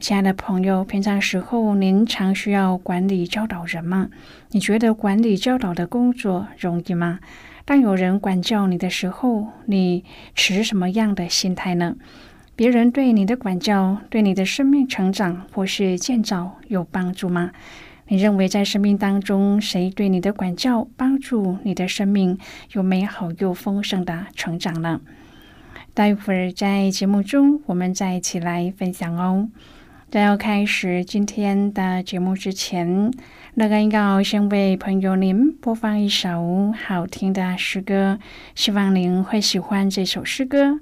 亲爱的朋友，平常时候您常需要管理教导人吗？你觉得管理教导的工作容易吗？当有人管教你的时候，你持什么样的心态呢？别人对你的管教对你的生命成长或是建造有帮助吗？你认为在生命当中，谁对你的管教帮助你的生命有美好又丰盛的成长呢？待会儿在节目中，我们再一起来分享哦。在要开始今天的节目之前，乐恩要先为朋友您播放一首好听的诗歌，希望您会喜欢这首诗歌。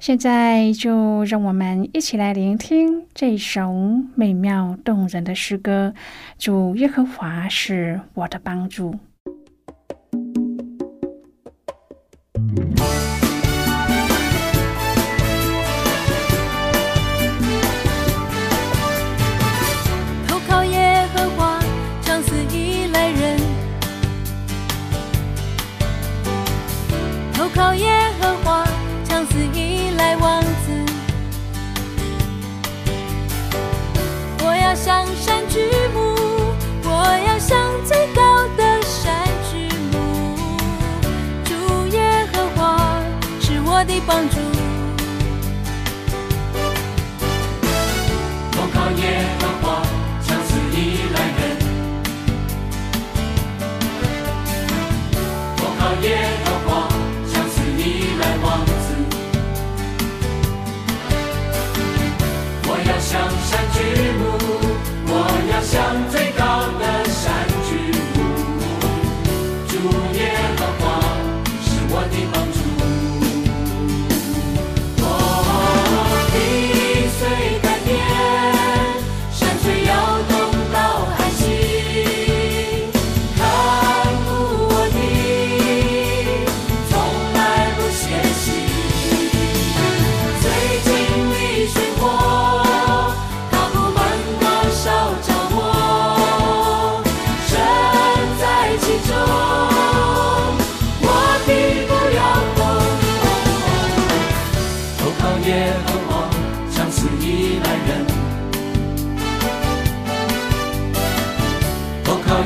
现在就让我们一起来聆听这首美妙动人的诗歌。主耶和华是我的帮助。帮助。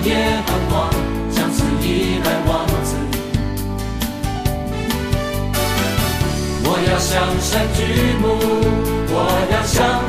夜繁华，将此一脉忘子。我要向山举目，我要向。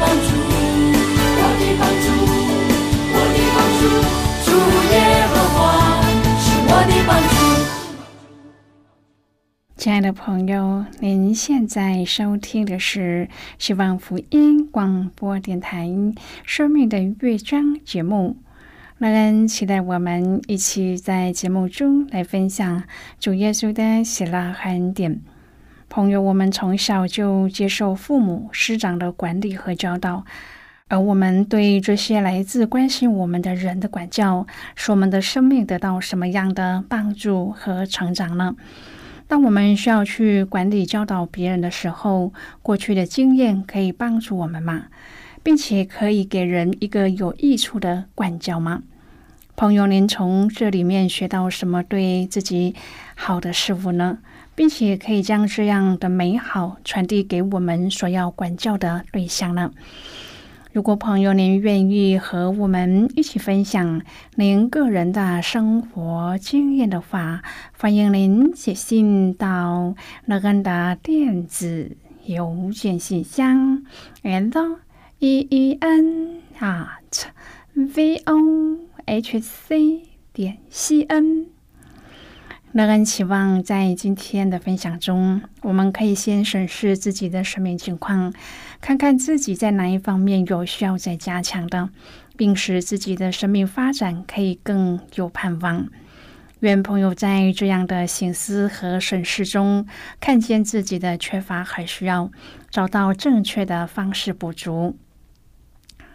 帮助，我的帮助，我的帮助，主耶和华是我的帮助。亲爱的朋友，您现在收听的是希望福音广播电台《生命的乐章》节目，我们期待我们一起在节目中来分享主耶稣的喜乐恩典。朋友，我们从小就接受父母师长的管理和教导。而我们对这些来自关心我们的人的管教，使我们的生命得到什么样的帮助和成长呢？当我们需要去管理教导别人的时候，过去的经验可以帮助我们吗？并且可以给人一个有益处的管教吗？朋友，您从这里面学到什么对自己好的事物呢？并且可以将这样的美好传递给我们所要管教的对象呢？如果朋友您愿意和我们一起分享您个人的生活经验的话，欢迎您写信到乐恩的电子邮件信箱：l e e n at v o h c 点 c n。乐恩期望在今天的分享中，我们可以先审视自己的生命情况，看看自己在哪一方面有需要再加强的，并使自己的生命发展可以更有盼望。愿朋友在这样的醒思和审视中，看见自己的缺乏和需要，找到正确的方式补足。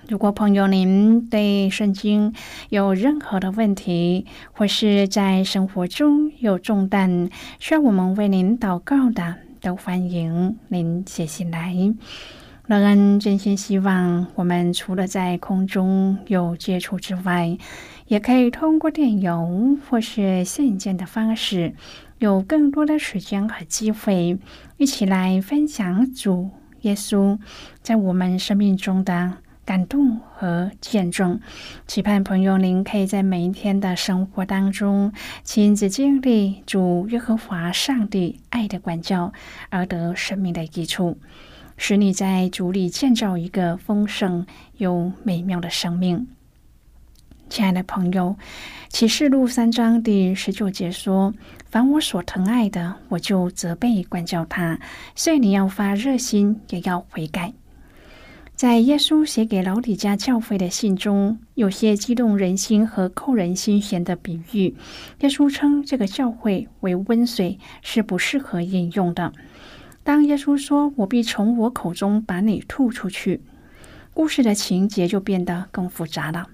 如果朋友您对圣经有任何的问题，或是在生活中有重担需要我们为您祷告的，都欢迎您写信来。乐恩真心希望我们除了在空中有接触之外，也可以通过电邮或是信件的方式，有更多的时间和机会，一起来分享主耶稣在我们生命中的。感动和见证，期盼朋友您可以在每一天的生活当中亲自经历主耶和华上帝爱的管教，而得生命的益处，使你在主里建造一个丰盛又美妙的生命。亲爱的朋友，启示录三章第十九节说：“凡我所疼爱的，我就责备管教他。所以你要发热心，也要悔改。”在耶稣写给老李家教会的信中，有些激动人心和扣人心弦的比喻。耶稣称这个教会为温水，是不适合饮用的。当耶稣说“我必从我口中把你吐出去”，故事的情节就变得更复杂了。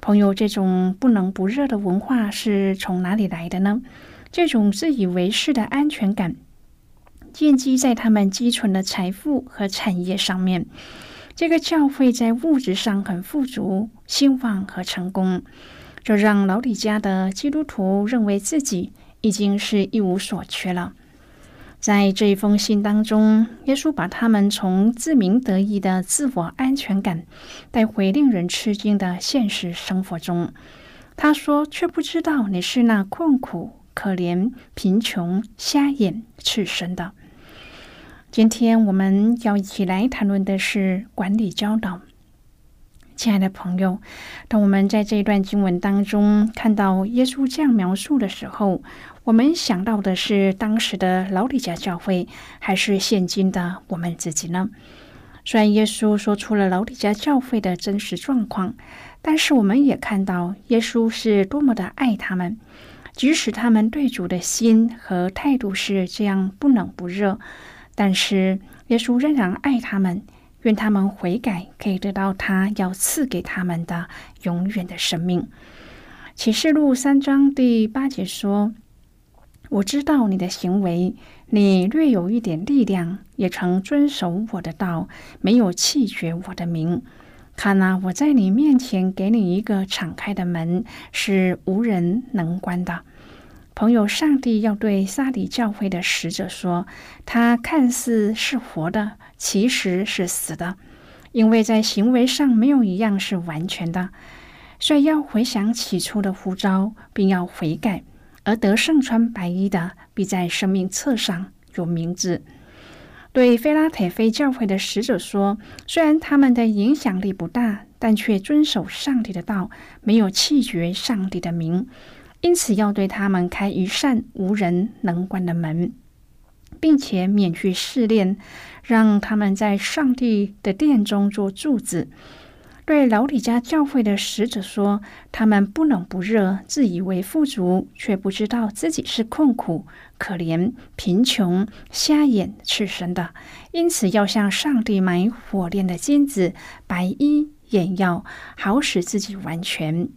朋友，这种不冷不热的文化是从哪里来的呢？这种自以为是的安全感，建基在他们积存的财富和产业上面。这个教会在物质上很富足、兴旺和成功，这让老李家的基督徒认为自己已经是一无所缺了。在这一封信当中，耶稣把他们从自鸣得意的自我安全感带回令人吃惊的现实生活中。他说：“却不知道你是那困苦、可怜、贫穷、瞎眼、赤身的。”今天我们要一起来谈论的是管理教导。亲爱的朋友，当我们在这一段经文当中看到耶稣这样描述的时候，我们想到的是当时的老李家教会，还是现今的我们自己呢？虽然耶稣说出了老李家教会的真实状况，但是我们也看到耶稣是多么的爱他们，即使他们对主的心和态度是这样不冷不热。但是耶稣仍然爱他们，愿他们悔改，可以得到他要赐给他们的永远的生命。启示录三章第八节说：“我知道你的行为，你略有一点力量，也曾遵守我的道，没有弃绝我的名。看呐，我在你面前给你一个敞开的门，是无人能关的。”朋友，上帝要对撒里教会的使者说：“他看似是活的，其实是死的，因为在行为上没有一样是完全的。所以要回想起初的呼召，并要悔改，而得胜穿白衣的，必在生命册上有名字。”对菲拉铁菲教会的使者说：“虽然他们的影响力不大，但却遵守上帝的道，没有弃绝上帝的名。”因此，要对他们开一扇无人能关的门。并且免去试炼，让他们在上帝的殿中做柱子。对老李家教会的使者说：“他们不冷不热，自以为富足，却不知道自己是困苦、可怜、贫穷、瞎眼、赤身的。因此，要向上帝买火炼的金子、白衣、眼药，好使自己完全。”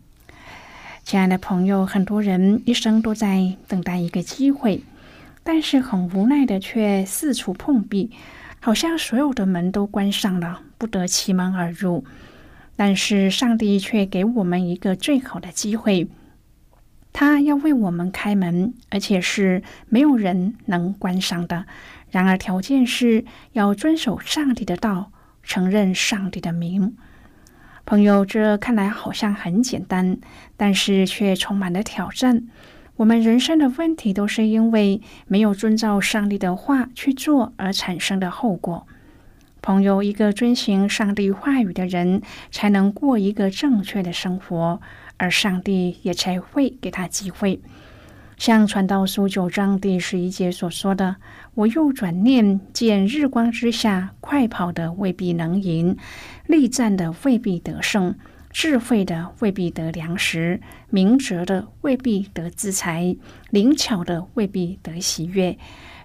亲爱的朋友，很多人一生都在等待一个机会，但是很无奈的却四处碰壁，好像所有的门都关上了，不得其门而入。但是上帝却给我们一个最好的机会，他要为我们开门，而且是没有人能关上的。然而条件是要遵守上帝的道，承认上帝的名。朋友，这看来好像很简单，但是却充满了挑战。我们人生的问题都是因为没有遵照上帝的话去做而产生的后果。朋友，一个遵行上帝话语的人，才能过一个正确的生活，而上帝也才会给他机会。像传道书九章第十一节所说的：“我又转念见日光之下，快跑的未必能赢，力战的未必得胜，智慧的未必得粮食，明哲的未必得资财，灵巧的未必得喜悦。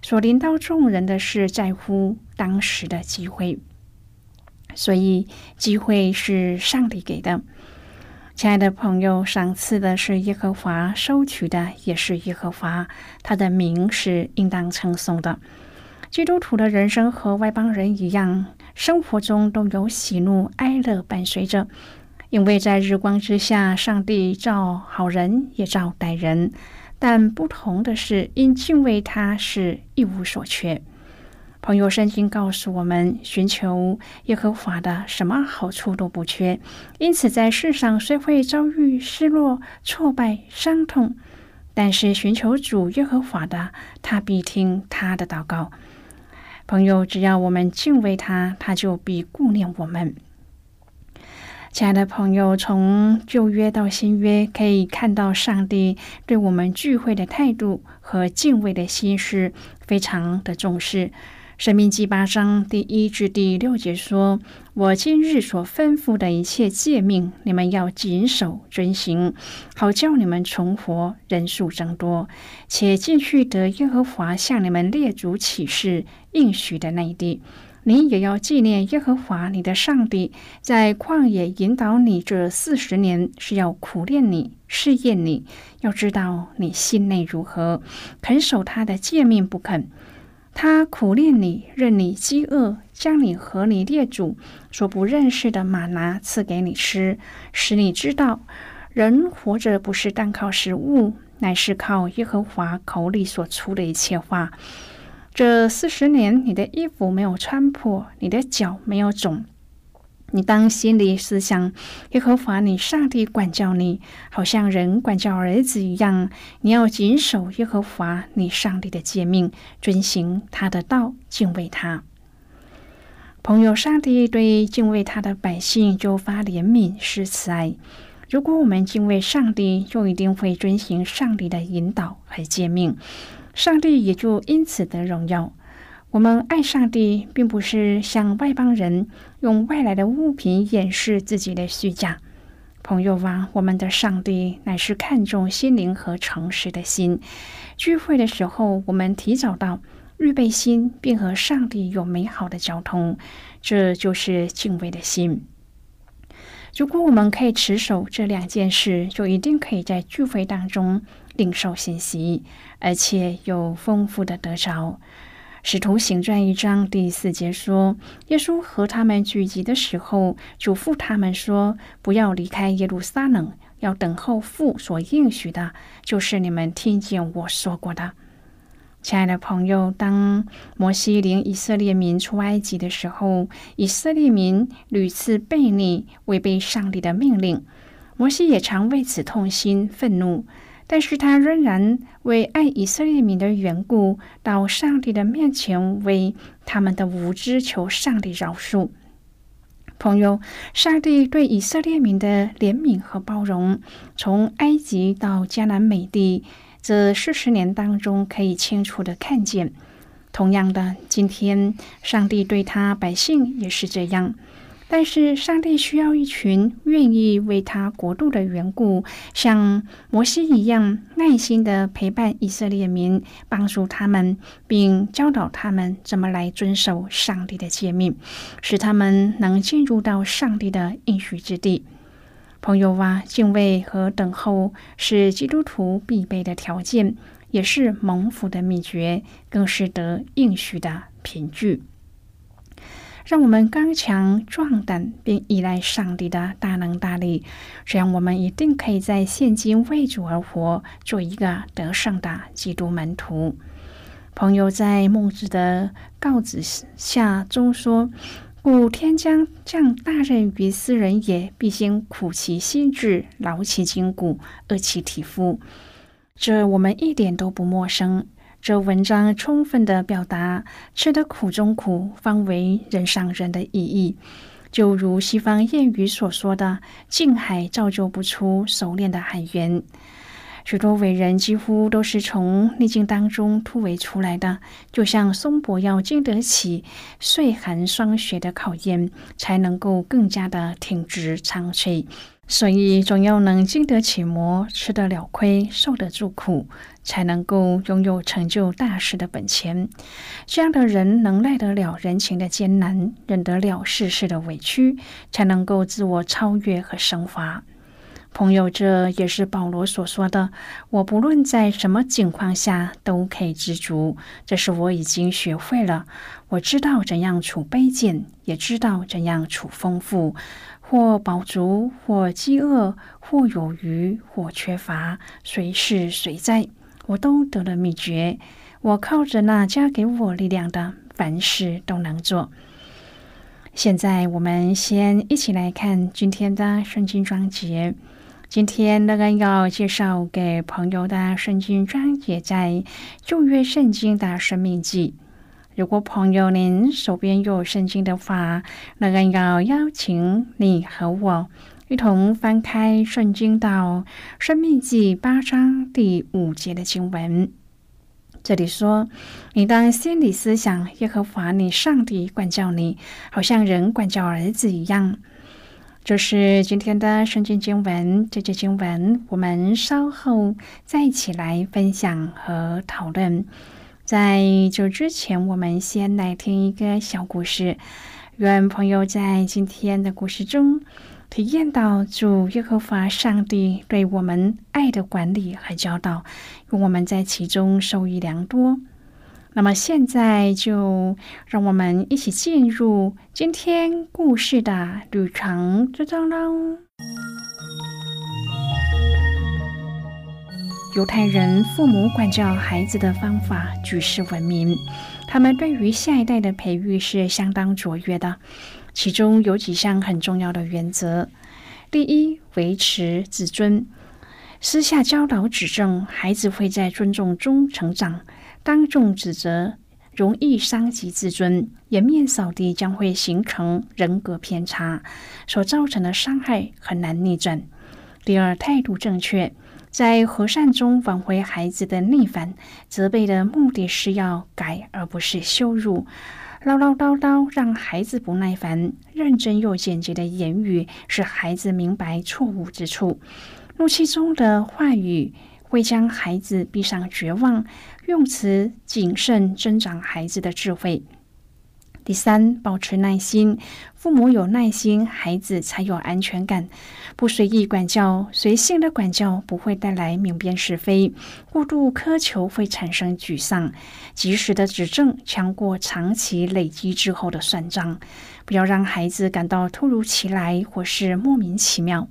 所临到众人的是在乎当时的机会，所以机会是上帝给的。”亲爱的朋友，赏赐的是耶和华，收取的也是耶和华，他的名是应当称颂的。基督徒的人生和外邦人一样，生活中都有喜怒哀乐伴随着，因为在日光之下，上帝照好人也照歹人，但不同的是，因敬畏他是一无所缺。朋友，圣经告诉我们，寻求耶和华的，什么好处都不缺。因此，在世上虽会遭遇失落、挫败、伤痛，但是寻求主耶和华的，他必听他的祷告。朋友，只要我们敬畏他，他就必顾念我们。亲爱的朋友，从旧约到新约，可以看到上帝对我们聚会的态度和敬畏的心是非常的重视。生命记八章第一至第六节说：“我今日所吩咐的一切诫命，你们要谨守遵行，好叫你们存活，人数增多，且进去得耶和华向你们列祖起誓应许的那地。你也要纪念耶和华你的上帝，在旷野引导你这四十年，是要苦练你、试验你，要知道你心内如何，肯守他的诫命不肯。”他苦练你，任你饥饿，将你和你列祖所不认识的马拿赐给你吃，使你知道，人活着不是单靠食物，乃是靠耶和华口里所出的一切话。这四十年，你的衣服没有穿破，你的脚没有肿。你当心里思想，耶和华你上帝管教你，好像人管教儿子一样。你要谨守耶和华你上帝的诫命，遵行他的道，敬畏他。朋友，上帝对敬畏他的百姓就发怜悯，施慈爱。如果我们敬畏上帝，就一定会遵行上帝的引导和诫命，上帝也就因此得荣耀。我们爱上帝，并不是像外邦人用外来的物品掩饰自己的虚假。朋友啊，我们的上帝乃是看重心灵和诚实的心。聚会的时候，我们提早到，预备心，并和上帝有美好的交通，这就是敬畏的心。如果我们可以持守这两件事，就一定可以在聚会当中领受信息，而且有丰富的得着。使徒行传一章第四节说：“耶稣和他们聚集的时候，嘱咐他们说：不要离开耶路撒冷，要等候父所应许的，就是你们听见我说过的。”亲爱的朋友，当摩西领以色列民出埃及的时候，以色列民屡次背逆、违背上帝的命令，摩西也常为此痛心愤怒。但是他仍然为爱以色列民的缘故，到上帝的面前为他们的无知求上帝饶恕。朋友，上帝对以色列民的怜悯和包容，从埃及到迦南美地这四十年当中，可以清楚的看见。同样的，今天上帝对他百姓也是这样。但是，上帝需要一群愿意为他国度的缘故，像摩西一样耐心的陪伴以色列民，帮助他们，并教导他们怎么来遵守上帝的诫命，使他们能进入到上帝的应许之地。朋友啊，敬畏和等候是基督徒必备的条件，也是蒙福的秘诀，更是得应许的凭据。让我们刚强壮胆，并依赖上帝的大能大力，这样我们一定可以在现今为主而活，做一个得胜的基督门徒。朋友在孟子的告子下中说：“故天将降大任于斯人也，必先苦其心志，劳其筋骨，饿其体肤。”这我们一点都不陌生。这文章充分的表达“吃得苦中苦，方为人上人”的意义，就如西方谚语所说的：“近海造就不出熟练的海员。”许多伟人几乎都是从逆境当中突围出来的，就像松柏要经得起岁寒霜雪的考验，才能够更加的挺直苍翠。所以，总要能经得起磨，吃得了亏，受得住苦，才能够拥有成就大事的本钱。这样的人能耐得了人情的艰难，忍得了世事的委屈，才能够自我超越和升华。朋友，这也是保罗所说的：“我不论在什么境况下都可以知足，这是我已经学会了。我知道怎样处卑贱，也知道怎样处丰富。”或饱足，或饥饿，或有余，或缺乏，随是随在，我都得了秘诀。我靠着那加给我力量的，凡事都能做。现在，我们先一起来看今天的圣经章节。今天乐恩要介绍给朋友的圣经章节，在旧约圣经的生命记。如果朋友您手边有圣经的话，那个要邀请你和我一同翻开圣经到《生命记》八章第五节的经文。这里说：“你当心里思想，耶和华你上帝管教你，好像人管教儿子一样。”这是今天的圣经经文。这节经文我们稍后再一起来分享和讨论。在这之前，我们先来听一个小故事。愿朋友在今天的故事中体验到主耶和华上帝对我们爱的管理和教导，愿我们在其中受益良多。那么现在就让我们一起进入今天故事的旅程之中喽。犹太人父母管教孩子的方法举世闻名，他们对于下一代的培育是相当卓越的。其中有几项很重要的原则：第一，维持自尊，私下教导指正，孩子会在尊重中成长；当众指责容易伤及自尊，颜面扫地将会形成人格偏差，所造成的伤害很难逆转。第二，态度正确。在和善中挽回孩子的逆反，责备的目的是要改，而不是羞辱。唠唠叨叨让孩子不耐烦，认真又简洁的言语使孩子明白错误之处。怒气中的话语会将孩子逼上绝望，用词谨慎增长孩子的智慧。第三，保持耐心。父母有耐心，孩子才有安全感。不随意管教，随性的管教不会带来明辨是非；过度苛求会产生沮丧。及时的指正强过长期累积之后的算账。不要让孩子感到突如其来或是莫名其妙。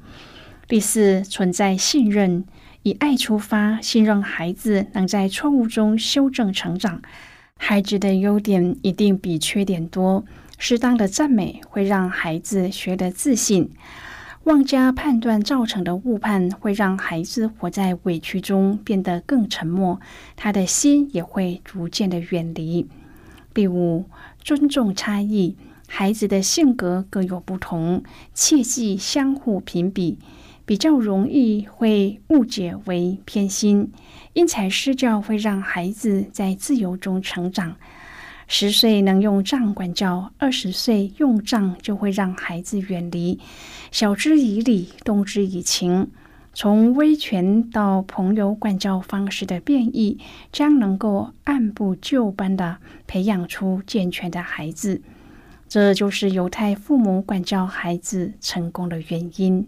第四，存在信任，以爱出发，信任孩子能在错误中修正成长。孩子的优点一定比缺点多，适当的赞美会让孩子学得自信。妄加判断造成的误判会让孩子活在委屈中，变得更沉默，他的心也会逐渐的远离。第五，尊重差异，孩子的性格各有不同，切忌相互评比。比较容易会误解为偏心，因材施教会让孩子在自由中成长。十岁能用杖管教，二十岁用杖就会让孩子远离。晓之以理，动之以情，从威权到朋友管教方式的变异，将能够按部就班的培养出健全的孩子。这就是犹太父母管教孩子成功的原因。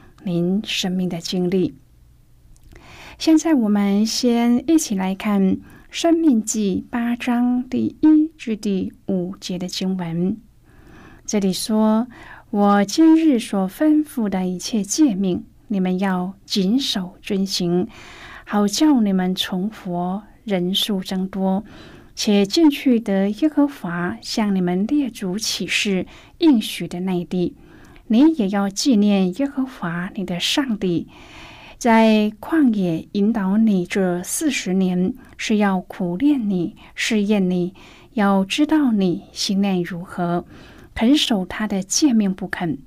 您生命的经历。现在，我们先一起来看《生命记》八章第一至第五节的经文。这里说：“我今日所吩咐的一切诫命，你们要谨守遵行，好叫你们存活，人数增多，且进去得耶和华向你们列祖起誓应许的那地。你也要纪念耶和华你的上帝。”在旷野引导你这四十年，是要苦练你、试验你，要知道你心内如何，肯守他的诫命不肯。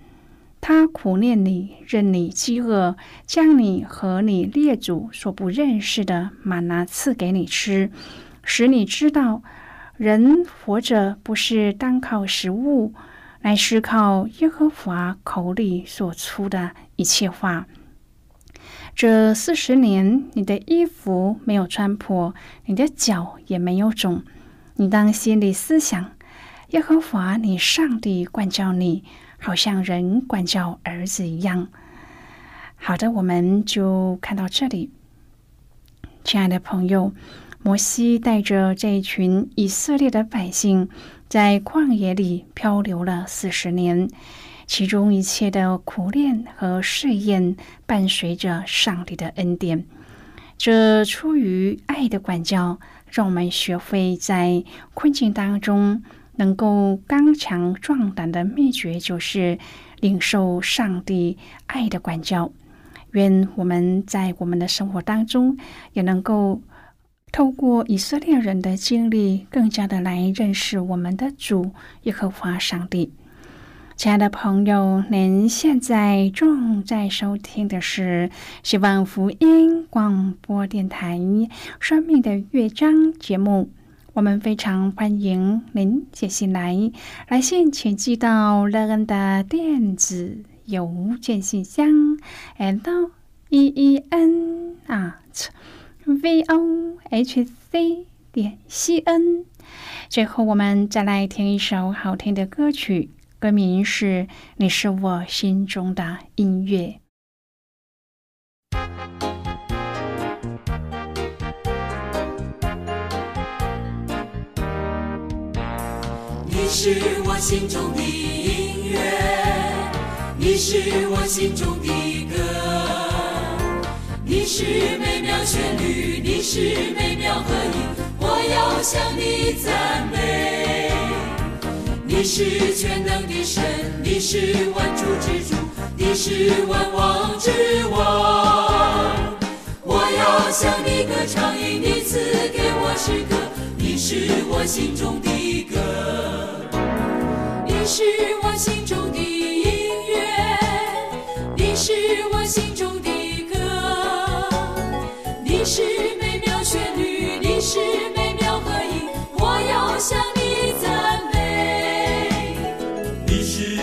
他苦练你，任你饥饿，将你和你列祖所不认识的玛拿赐给你吃，使你知道人活着不是单靠食物，来是靠耶和华口里所出的一切话。这四十年，你的衣服没有穿破，你的脚也没有肿。你当心里思想，耶和华你上帝管教你，好像人管教儿子一样。好的，我们就看到这里。亲爱的朋友，摩西带着这一群以色列的百姓，在旷野里漂流了四十年。其中一切的苦练和试验，伴随着上帝的恩典。这出于爱的管教，让我们学会在困境当中能够刚强壮胆的秘诀，就是领受上帝爱的管教。愿我们在我们的生活当中，也能够透过以色列人的经历，更加的来认识我们的主耶和华上帝。亲爱的朋友，您现在正在收听的是希望福音广播电台《生命的乐章》节目。我们非常欢迎您写信来，来信请寄到乐恩的电子邮件信箱：l e e n at v o h c 点 c n。最后，我们再来听一首好听的歌曲。歌名是“你是我心中的音乐”。你是我心中的音乐，你是我心中的，是美妙旋律，你是美妙和音，我要向你赞美。你是全能的神，你是万主之主，你是万王之王。我要向你歌唱，因你赐给我诗歌，你是我心中的歌，你是我心中的音乐，你是我心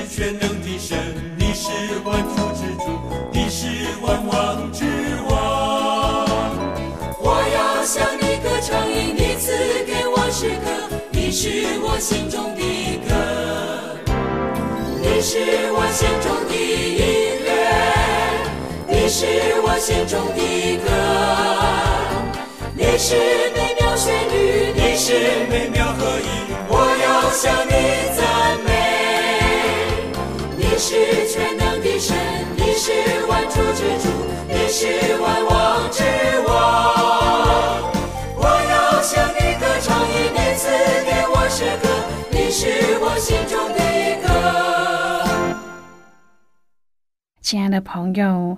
全能的神，你是万主之主，你是万王之王。我要向你歌唱，因你赐给我诗歌，你是我心中的歌，你是我心中的音乐，你是我心中的歌，你是美妙旋律，你是美妙和音，我要向你赞美。是全能的神，你是万之主，你是万之王。我要向你歌唱，给我歌，你是我心中的歌。亲爱的朋友。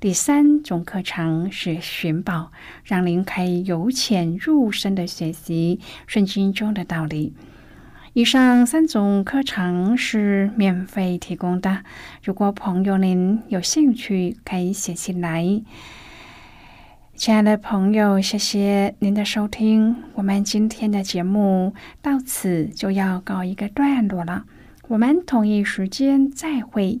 第三种课程是寻宝，让您可以由浅入深的学习圣经中的道理。以上三种课程是免费提供的，如果朋友您有兴趣，可以写信来。亲爱的朋友，谢谢您的收听，我们今天的节目到此就要告一个段落了，我们同一时间再会。